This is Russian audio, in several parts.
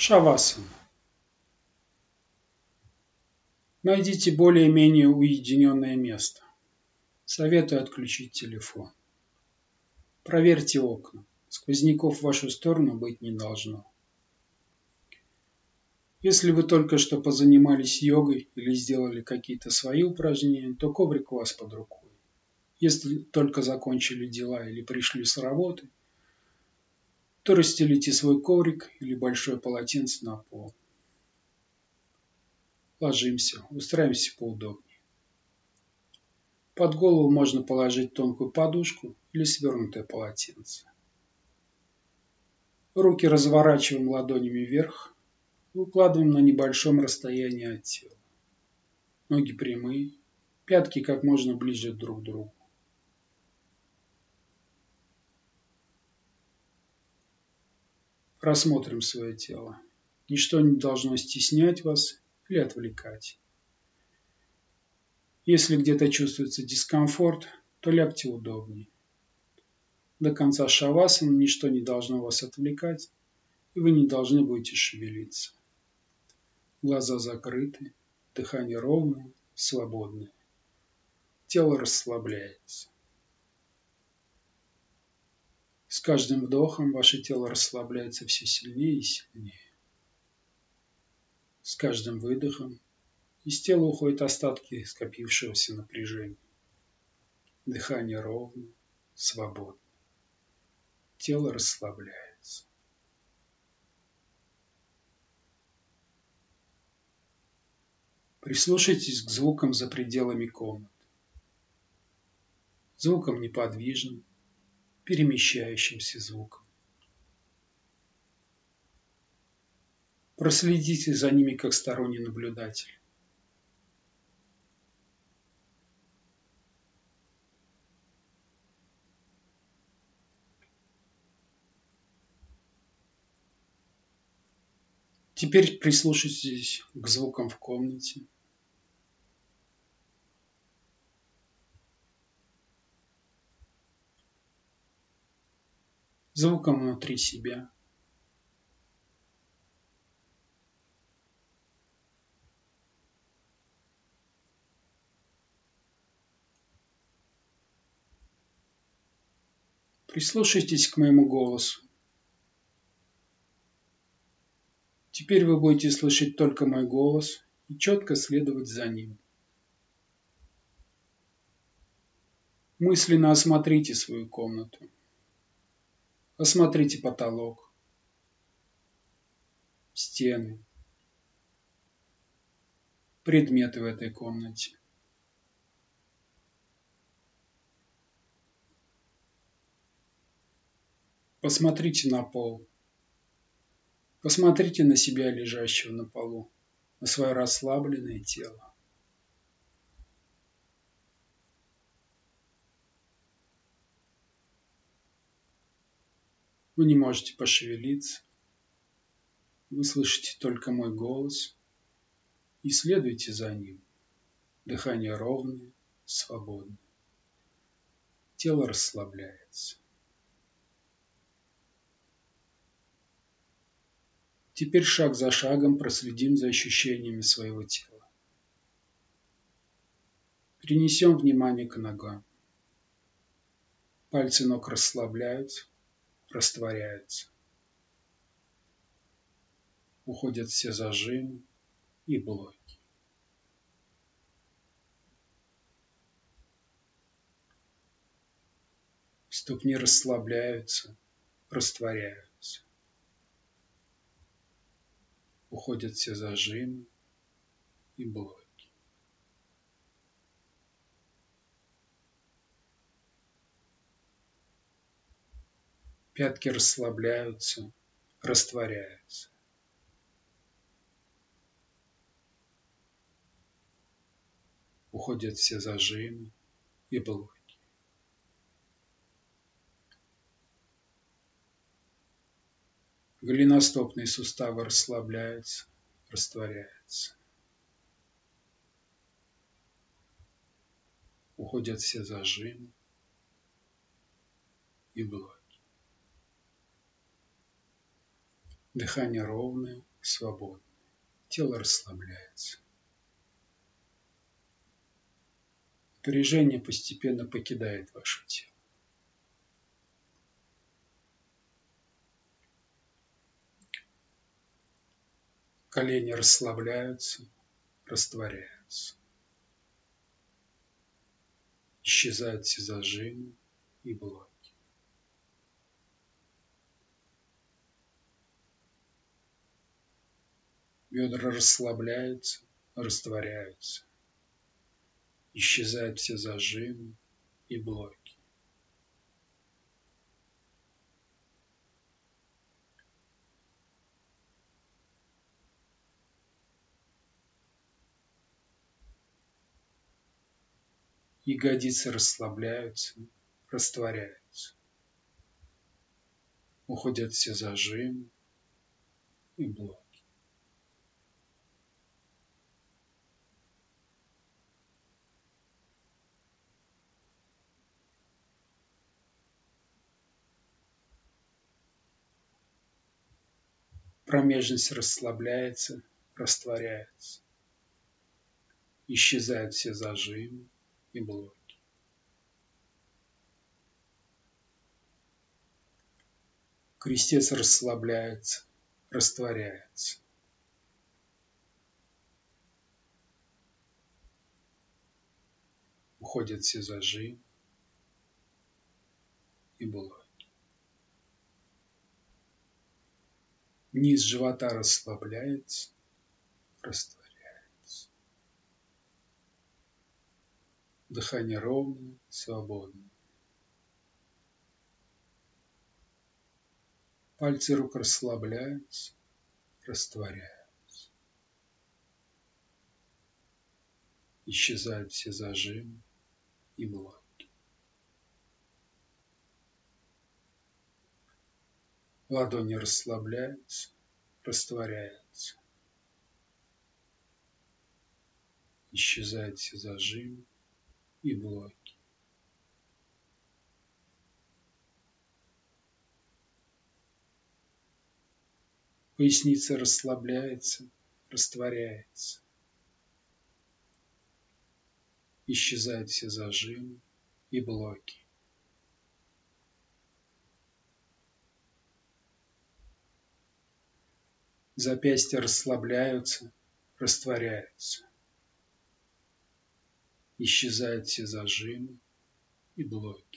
Шавасан. Найдите более-менее уединенное место. Советую отключить телефон. Проверьте окна. Сквозняков в вашу сторону быть не должно. Если вы только что позанимались йогой или сделали какие-то свои упражнения, то коврик у вас под рукой. Если только закончили дела или пришли с работы, то расстелите свой коврик или большое полотенце на пол. Ложимся, устраиваемся поудобнее. Под голову можно положить тонкую подушку или свернутое полотенце. Руки разворачиваем ладонями вверх и укладываем на небольшом расстоянии от тела. Ноги прямые, пятки как можно ближе друг к другу. Рассмотрим свое тело. Ничто не должно стеснять вас или отвлекать. Если где-то чувствуется дискомфорт, то лягте удобнее. До конца шавасана ничто не должно вас отвлекать, и вы не должны будете шевелиться. Глаза закрыты, дыхание ровное, свободное. Тело расслабляется. С каждым вдохом ваше тело расслабляется все сильнее и сильнее. С каждым выдохом из тела уходят остатки скопившегося напряжения. Дыхание ровно, свободно. Тело расслабляется. Прислушайтесь к звукам за пределами комнаты. Звукам неподвижным, перемещающимся звуком. Проследите за ними как сторонний наблюдатель. Теперь прислушайтесь к звукам в комнате. Звуком внутри себя. Прислушайтесь к моему голосу. Теперь вы будете слышать только мой голос и четко следовать за ним. Мысленно осмотрите свою комнату. Осмотрите потолок, стены, предметы в этой комнате. Посмотрите на пол. Посмотрите на себя, лежащего на полу, на свое расслабленное тело. Вы не можете пошевелиться. Вы слышите только мой голос и следуйте за ним. Дыхание ровное, свободное. Тело расслабляется. Теперь шаг за шагом проследим за ощущениями своего тела. Перенесем внимание к ногам. Пальцы ног расслабляются, растворяются. Уходят все зажимы и блоки. Ступни расслабляются, растворяются. Уходят все зажимы и блоки. Пятки расслабляются, растворяются. Уходят все зажимы и блоки. Голеностопные суставы расслабляются, растворяются. Уходят все зажимы и блоки. Дыхание ровное, свободное. Тело расслабляется. Напряжение постепенно покидает ваше тело. Колени расслабляются, растворяются. Исчезают все зажимы и блоки. Бедра расслабляются, растворяются. Исчезают все зажимы и блоки. Ягодицы расслабляются, растворяются. Уходят все зажимы и блоки. Промежность расслабляется, растворяется. Исчезают все зажимы и блоки. Крестец расслабляется, растворяется. Уходят все зажимы и блоки. Низ живота расслабляется, растворяется. Дыхание ровное, свободное. Пальцы рук расслабляются, растворяются. Исчезают все зажимы и блоки. Ладони расслабляются, растворяются. Исчезают все зажимы и блоки. Поясница расслабляется, растворяется. Исчезают все зажимы и блоки. Запястья расслабляются, растворяются. Исчезают все зажимы и блоки.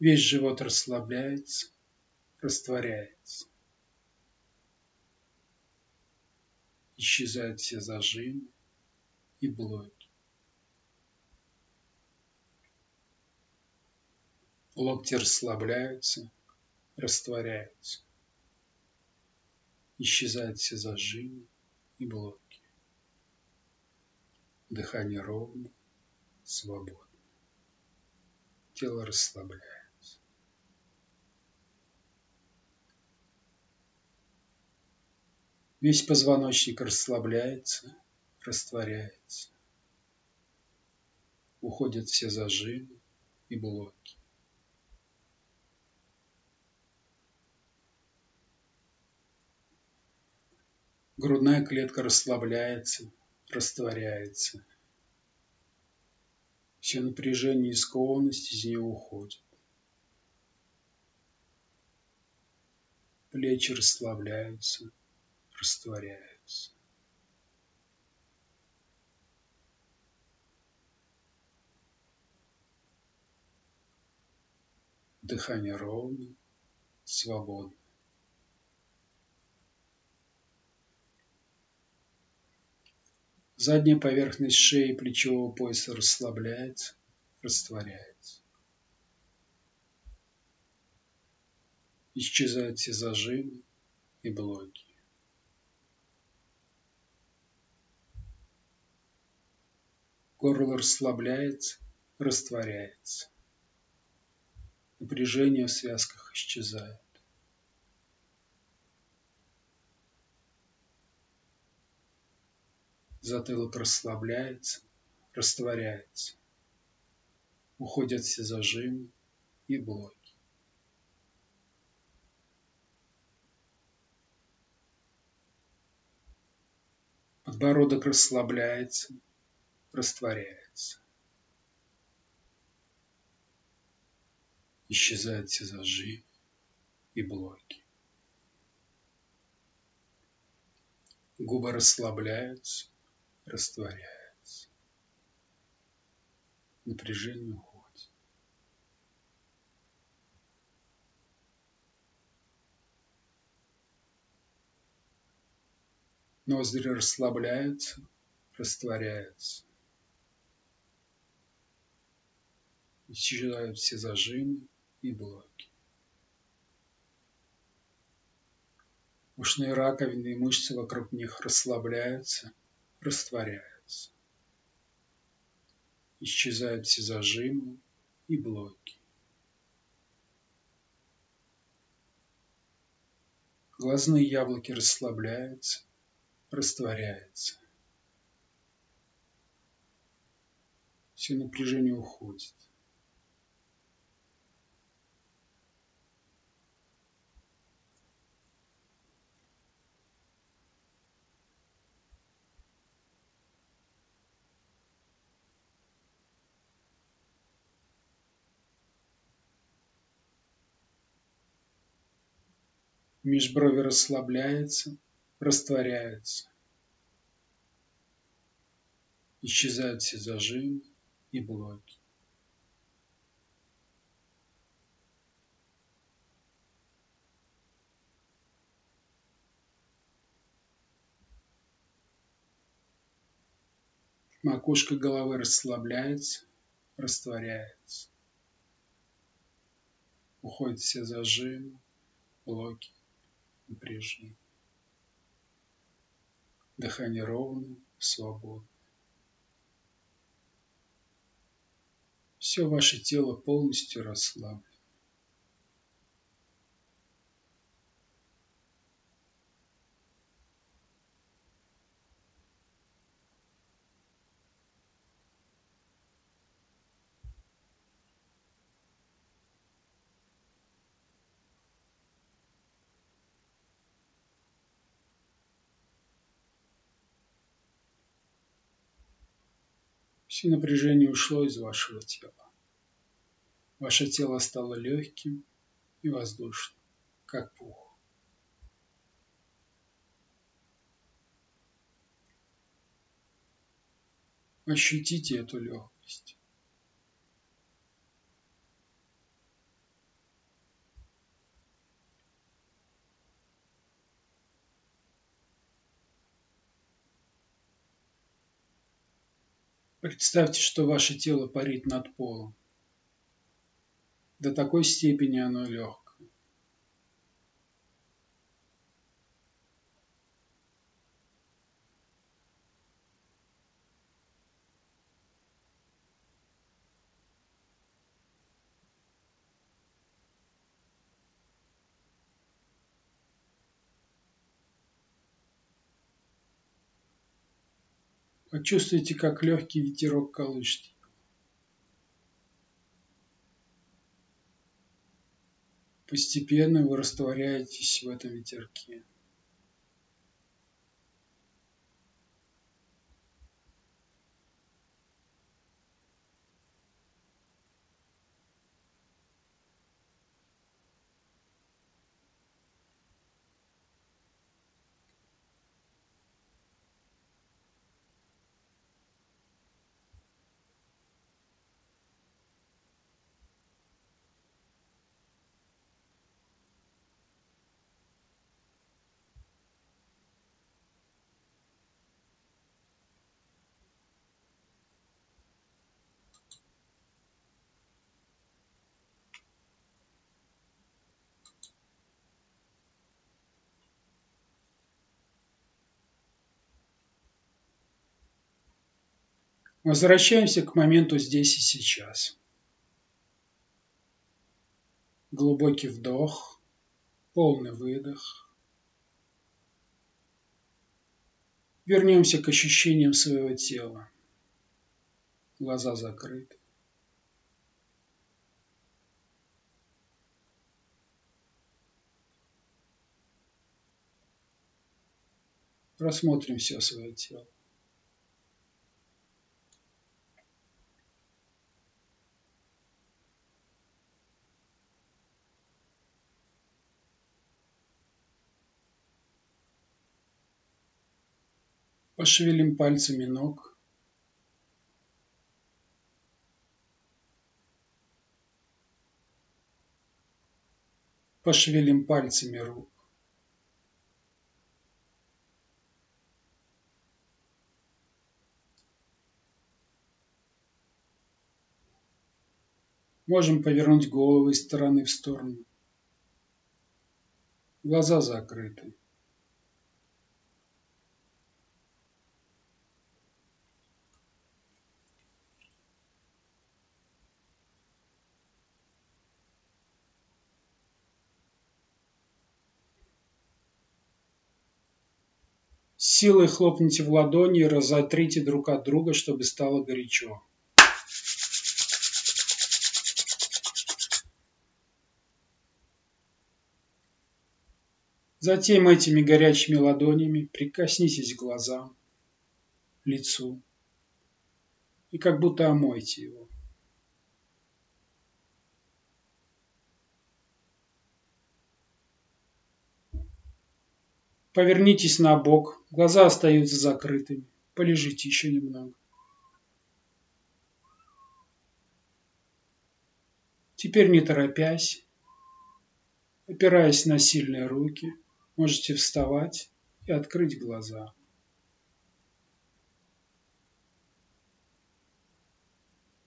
Весь живот расслабляется, растворяется. Исчезают все зажимы и блоки. Локти расслабляются, растворяются. Исчезают все зажимы и блоки. Дыхание ровно, свободно. Тело расслабляется. Весь позвоночник расслабляется, растворяется. Уходят все зажимы и блоки. Грудная клетка расслабляется, растворяется. Все напряжение и скованность из нее уходят. Плечи расслабляются, растворяются. Дыхание ровно, свободно. Задняя поверхность шеи и плечевого пояса расслабляется, растворяется. Исчезают все зажимы и блоки. Горло расслабляется, растворяется. Напряжение в связках исчезает. Затылок расслабляется, растворяется. Уходят все зажимы и блоки. Подбородок расслабляется, растворяется. Исчезают все зажимы и блоки. Губы расслабляются, растворяются. Напряжение уходит. Ноздри расслабляются, растворяются. Исчезают все зажимы и блоки. Ушные раковины и мышцы вокруг них расслабляются, растворяются. Исчезают все зажимы и блоки. Глазные яблоки расслабляются, растворяется. Все напряжение уходит. Межброви расслабляется, растворяются. Исчезают все зажимы и блоки. Макушка головы расслабляется, растворяется. Уходят все зажимы, блоки, напряжение. Дыхание ровное, свободное. Все ваше тело полностью расслаблено. Все напряжение ушло из вашего тела. Ваше тело стало легким и воздушным, как пух. Ощутите эту легкость. Представьте, что ваше тело парит над полом. До такой степени оно легкое. Почувствуйте, как легкий ветерок колышет. Постепенно вы растворяетесь в этом ветерке. Возвращаемся к моменту здесь и сейчас. Глубокий вдох, полный выдох. Вернемся к ощущениям своего тела. Глаза закрыты. Рассмотрим все свое тело. Пошевелим пальцами ног. Пошевелим пальцами рук. Можем повернуть голову из стороны в сторону. Глаза закрыты. Силой хлопните в ладони и разотрите друг от друга, чтобы стало горячо. Затем этими горячими ладонями прикоснитесь к глазам, лицу и как будто омойте его. Повернитесь на бок, глаза остаются закрытыми. Полежите еще немного. Теперь не торопясь, опираясь на сильные руки, можете вставать и открыть глаза.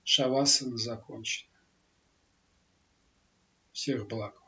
Шавасана закончена. Всех благ.